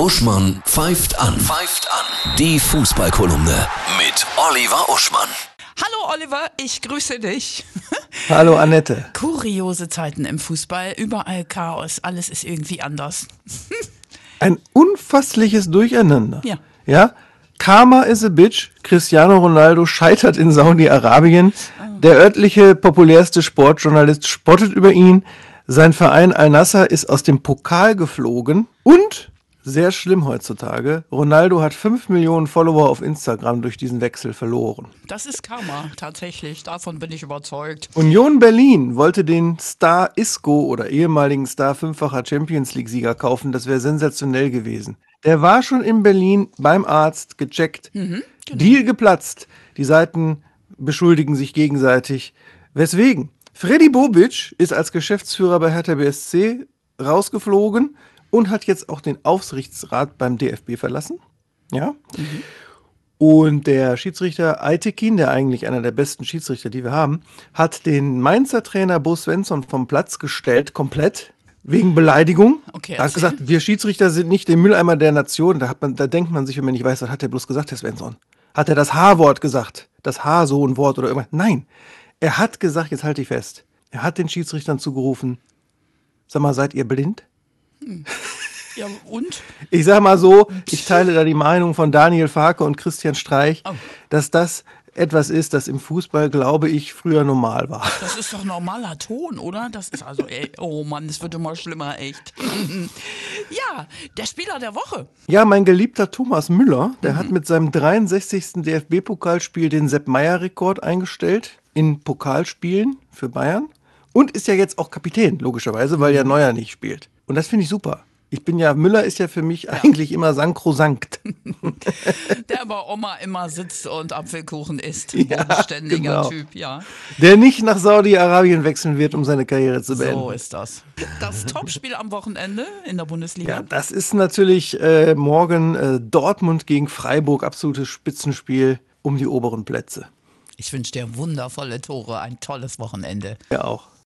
Uschmann pfeift an. Pfeift an. Die Fußballkolumne mit Oliver Uschmann. Hallo Oliver, ich grüße dich. Hallo Annette. Kuriose Zeiten im Fußball, überall Chaos, alles ist irgendwie anders. Ein unfassliches Durcheinander. Ja. Ja? Karma is a bitch. Cristiano Ronaldo scheitert in Saudi-Arabien. Der örtliche populärste Sportjournalist spottet über ihn. Sein Verein Al-Nassr ist aus dem Pokal geflogen. Und, sehr schlimm heutzutage, Ronaldo hat 5 Millionen Follower auf Instagram durch diesen Wechsel verloren. Das ist Karma, tatsächlich, davon bin ich überzeugt. Union Berlin wollte den Star Isco oder ehemaligen Star fünffacher Champions League-Sieger kaufen. Das wäre sensationell gewesen. Der war schon in Berlin beim Arzt gecheckt. Deal geplatzt. Die Seiten beschuldigen sich gegenseitig. Weswegen? Freddy Bobic ist als Geschäftsführer bei Hertha BSC rausgeflogen und hat jetzt auch den Aufsichtsrat beim DFB verlassen. Ja. Und der Schiedsrichter Aitekin, der eigentlich einer der besten Schiedsrichter, die wir haben, hat den Mainzer Trainer Bo Svensson vom Platz gestellt, komplett, wegen Beleidigung. Okay, er hat gesagt, wir Schiedsrichter sind nicht der Mülleimer der Nation. Da, hat man, da denkt man sich, wenn man nicht weiß, was hat er bloß gesagt, Herr Svensson? Hat er das H-Wort gesagt? Das H so ein Wort oder irgendwas? Nein. Er hat gesagt, jetzt halte ich fest. Er hat den Schiedsrichtern zugerufen, sag mal, seid ihr blind? Ja, und? Ich sag mal so, ich teile da die Meinung von Daniel Farke und Christian Streich, Oh. dass das etwas ist, das im Fußball, glaube ich, früher normal war. Das ist doch normaler Ton, oder? Das ist also, ey, oh Mann, es wird immer schlimmer, echt. ja, der Spieler der Woche. Ja, mein geliebter Thomas Müller, der hat mit seinem 63. DFB-Pokalspiel den Sepp Meyer-Rekord eingestellt in Pokalspielen für Bayern und ist ja jetzt auch Kapitän, logischerweise, weil ja Neuer nicht spielt. Und das finde ich super. Ich bin ja, Müller ist ja für mich eigentlich immer sankrosankt. Der bei Oma immer sitzt und Apfelkuchen isst. Ja, Bodenständiger genau. Typ, ja. Der nicht nach Saudi-Arabien wechseln wird, um seine Karriere zu beenden. So ist das. Das Topspiel am Wochenende in der Bundesliga. Ja, das ist natürlich äh, morgen äh, Dortmund gegen Freiburg, absolutes Spitzenspiel um die oberen Plätze. Ich wünsche dir wundervolle Tore, ein tolles Wochenende. Ja auch.